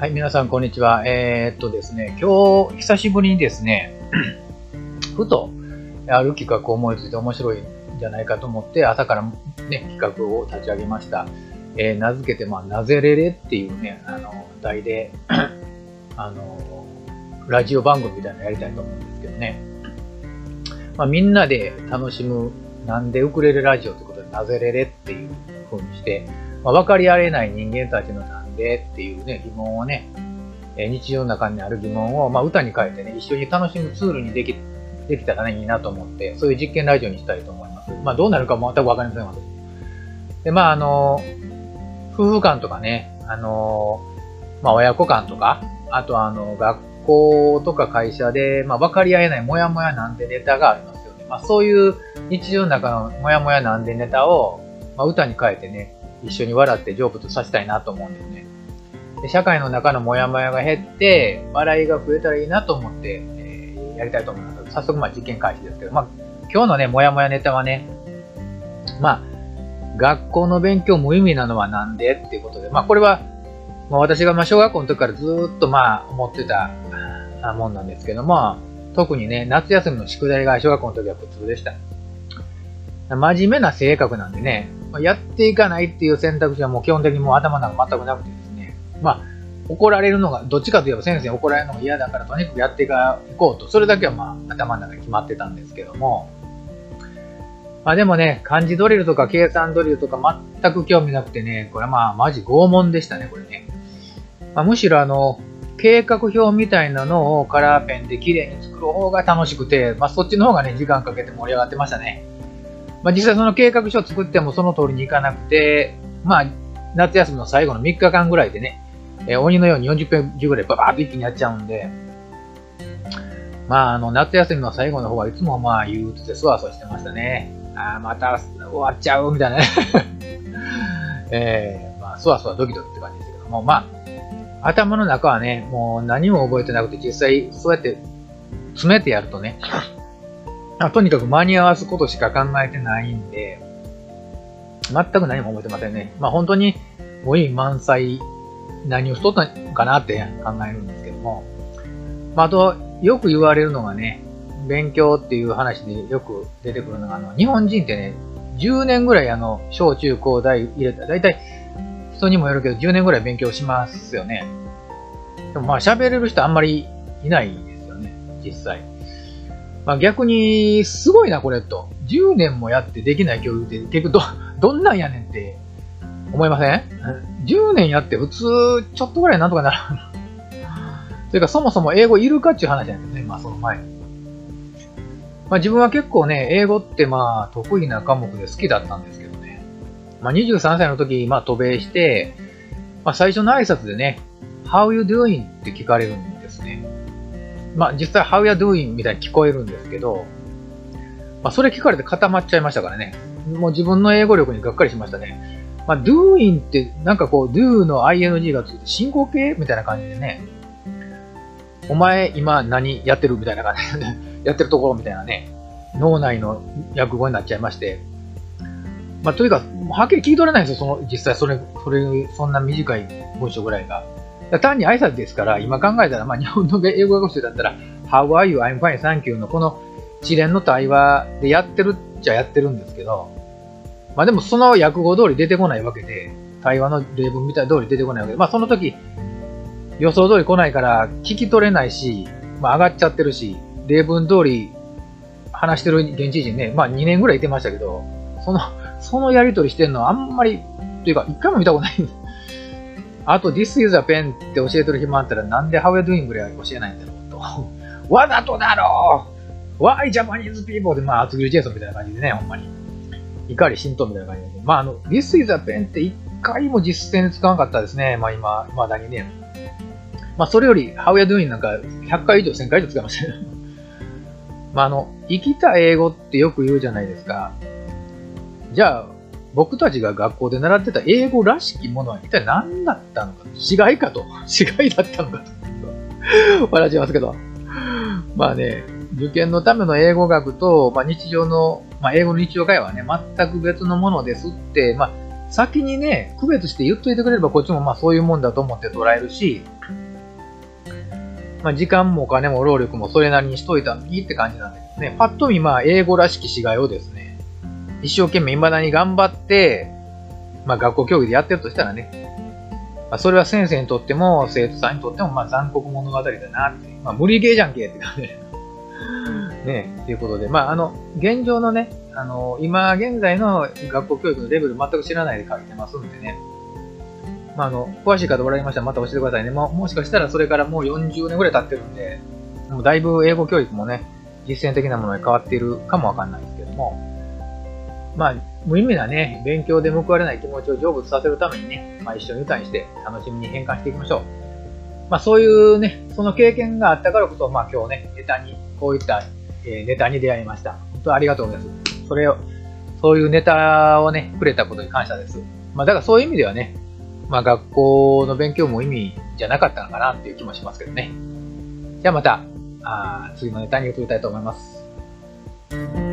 はい、皆さん、こんにちは。えー、っとですね、今日、久しぶりにですね、ふと、ある企画を思いついて面白いんじゃないかと思って、朝からね、企画を立ち上げました。えー、名付けて、まあ、なぜれれっていうね、あの、題で、あの、ラジオ番組みたいなのやりたいと思うんですけどね。まあ、みんなで楽しむ、なんでウクレレラジオということで、なぜれれっていう風にして、まあ、分かり合えない人間たちのなんでっていうね、疑問をね、え日常の中にある疑問を、まあ、歌に変えてね、一緒に楽しむツールにでき、できたらね、いいなと思って、そういう実験ラジオにしたいと思います。まあ、どうなるかも全くわかりませんので、まあ、あの、夫婦間とかね、あの、まあ、親子間とか、あとあの、学校とか会社で、まあ、分かり合えないモヤモヤなんでネタがありますよね。まあ、そういう日常の中のモヤモヤなんでネタを、まあ、歌に変えてね、一緒に笑って成仏させたいなと思うんですね。で社会の中のモヤモヤが減って、笑いが増えたらいいなと思って、えー、やりたいと思います。早速、まあ、実験開始ですけど、まあ、今日のね、モヤモヤネタはね、まあ、学校の勉強無意味なのはなんでっていうことで、まあ、これは、まあ、私がま小学校の時からずっとまあ思ってたもんなんですけども、特にね、夏休みの宿題が小学校の時は普通でした。真面目な性格なんでね、まやっていかないっていう選択肢はもう基本的にもう頭の中全くなくてですね、まあ、怒られるのが、どっちかといえば先生に怒られるのが嫌だからとにかくやっていこうと、それだけはまあ頭の中に決まってたんですけども、まあでもね、漢字ドリルとか計算ドリルとか全く興味なくてね、これはまあマジ拷問でしたね、これね。まあ、むしろあの、計画表みたいなのをカラーペンで綺麗に作る方が楽しくて、まあそっちの方がね、時間かけて盛り上がってましたね。まあ、実際その計画書を作ってもその通りにいかなくて、まあ、夏休みの最後の3日間ぐらいでね、えー、鬼のように40ページぐらいババーッと一気にやっちゃうんで、まあ、あの、夏休みの最後の方はいつもまあ、憂鬱でそわそわしてましたね。ああ、また終わっちゃうみたいな。えー、まあ、そわそわドキドキって感じですけども、まあ、頭の中はね、もう何も覚えてなくて、実際そうやって詰めてやるとね、あとにかく間に合わすことしか考えてないんで、全く何も覚えてませんね。まあ本当に、もうい満載、何をしとったのかなって考えるんですけども。まあ、あと、よく言われるのがね、勉強っていう話でよく出てくるのが、あの、日本人ってね、10年ぐらいあの、小中高大入れたら、だいたい人にもよるけど10年ぐらい勉強しますよね。でもまあ喋れる人あんまりいないですよね、実際。まあ、逆に、すごいな、これと。10年もやってできない教育って結局ど、どんなんやねんって思いません ?10 年やって普通、ちょっとぐらいなんとかなる。というか、そもそも英語いるかっていう話なんですね、まあその前に。まあ自分は結構ね、英語ってまあ得意な科目で好きだったんですけどね。まあ23歳の時、まあ渡米して、まあ最初の挨拶でね、How you doing? って聞かれるんで。まあ実際 How you doing? みたいに聞こえるんですけど、まあそれ聞かれて固まっちゃいましたからね。もう自分の英語力にがっかりしましたね。まあ doing ってなんかこう do の ing がついて進行形みたいな感じでね。お前今何やってるみたいな感じで、やってるところみたいなね。脳内の訳語になっちゃいまして。まあというか、はっきり聞き取れないんですよ。その実際それ、それ、そんな短い文章ぐらいが。単に挨拶ですから、今考えたら、まあ、日本の英語学習だったら、How are you? I'm fine, thank you のこの一連の対話でやってるっちゃやってるんですけど、まあでもその訳語通り出てこないわけで、対話の例文みたい通り出てこないわけで、まあその時、予想通り来ないから聞き取れないし、まあ上がっちゃってるし、例文通り話してる現地人ね、まあ2年ぐらいいてましたけど、その、そのやりとりしてるのはあんまり、というか一回も見たことないんです。あと、This is a pen って教えてる暇あったら、なんで How are you doing ぐらい教えないんだろうと。わざとだろう !Why Japanese people? で、まあ、厚切りジェイソンみたいな感じでね、ほんまに。怒り浸透みたいな感じで。まあ、あの、This is a pen って一回も実践使わなかったですね。まあ今、まだにね。まあそれより、How are you doing なんか100回以上、1000回以上使いましたね。まああの、生きた英語ってよく言うじゃないですか。じゃあ、僕たちが学校で習ってた英語らしきものは一体何だったのか。死骸かと。死骸だったのかと。笑っちゃいますけど。まあね、受験のための英語学と、まあ、日常の、まあ、英語の日常会話はね、全く別のものですって、まあ、先にね、区別して言っといてくれればこっちもまあそういうもんだと思って捉えるし、まあ時間もお金も労力もそれなりにしといたのにって感じなんだけどね、パッと見まあ英語らしき死骸をですね、一生懸命未だに頑張って、まあ学校教育でやってるとしたらね、まあ、それは先生にとっても生徒さんにとってもまあ残酷物語だなって、まあ無理ゲーじゃんけって感じね、ということで、まああの、現状のね、あの、今現在の学校教育のレベル全く知らないで書いてますんでね、まあ、あの、詳しい方おられましたらまた教えてくださいね。ももしかしたらそれからもう40年ぐらい経ってるんで、もうだいぶ英語教育もね、実践的なものに変わっているかもわかんないですけども、まあ、無意味なね、勉強で報われない気持ちを成仏させるためにね、まあ、一緒に歌にして楽しみに変換していきましょう。まあ、そういうね、その経験があったからこそ、まあ、今日ね、ネタに、こういった、え、ネタに出会いました。本当ありがとうございます。それを、そういうネタをね、くれたことに感謝です。まあ、だからそういう意味ではね、まあ、学校の勉強も意味じゃなかったのかなっていう気もしますけどね。じゃあまた、あ次のネタに移りたいと思います。